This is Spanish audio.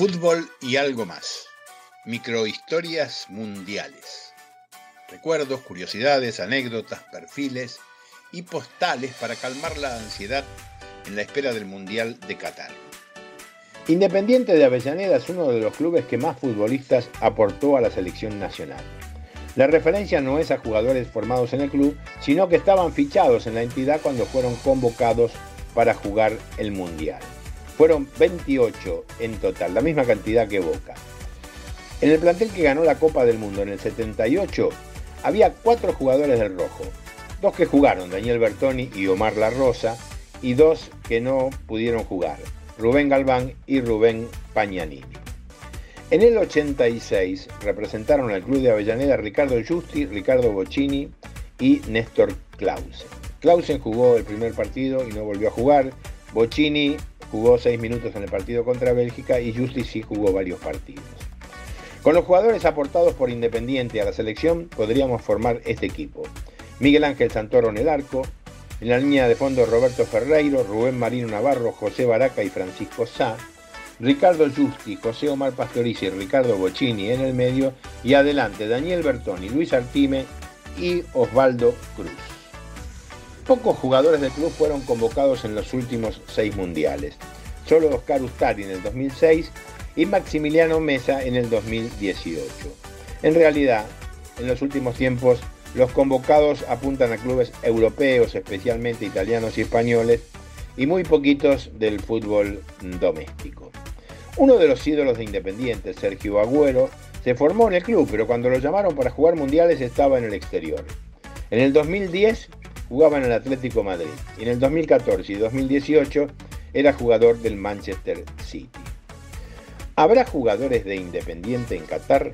Fútbol y algo más. Microhistorias mundiales. Recuerdos, curiosidades, anécdotas, perfiles y postales para calmar la ansiedad en la espera del Mundial de Qatar. Independiente de Avellaneda es uno de los clubes que más futbolistas aportó a la selección nacional. La referencia no es a jugadores formados en el club, sino que estaban fichados en la entidad cuando fueron convocados para jugar el Mundial. Fueron 28 en total, la misma cantidad que Boca. En el plantel que ganó la Copa del Mundo en el 78, había cuatro jugadores del rojo. Dos que jugaron, Daniel Bertoni y Omar La Rosa, y dos que no pudieron jugar, Rubén Galván y Rubén Pañanini. En el 86 representaron al club de Avellaneda Ricardo Justi, Ricardo Bocini y Néstor Clausen. Clausen jugó el primer partido y no volvió a jugar. Bocini jugó seis minutos en el partido contra Bélgica y Justi sí jugó varios partidos. Con los jugadores aportados por Independiente a la selección podríamos formar este equipo. Miguel Ángel Santoro en el arco, en la línea de fondo Roberto Ferreiro, Rubén Marino Navarro, José Baraca y Francisco Sá, Ricardo Justi, José Omar Pastorici y Ricardo Bocini en el medio y adelante Daniel Bertoni, Luis Artime y Osvaldo Cruz. Pocos jugadores del club fueron convocados en los últimos seis mundiales. Solo Oscar Ustari en el 2006 y Maximiliano Mesa en el 2018. En realidad, en los últimos tiempos, los convocados apuntan a clubes europeos, especialmente italianos y españoles, y muy poquitos del fútbol doméstico. Uno de los ídolos de Independiente, Sergio Agüero, se formó en el club, pero cuando lo llamaron para jugar mundiales estaba en el exterior. En el 2010 jugaba en el Atlético Madrid y en el 2014 y 2018 era jugador del Manchester City. ¿Habrá jugadores de Independiente en Qatar?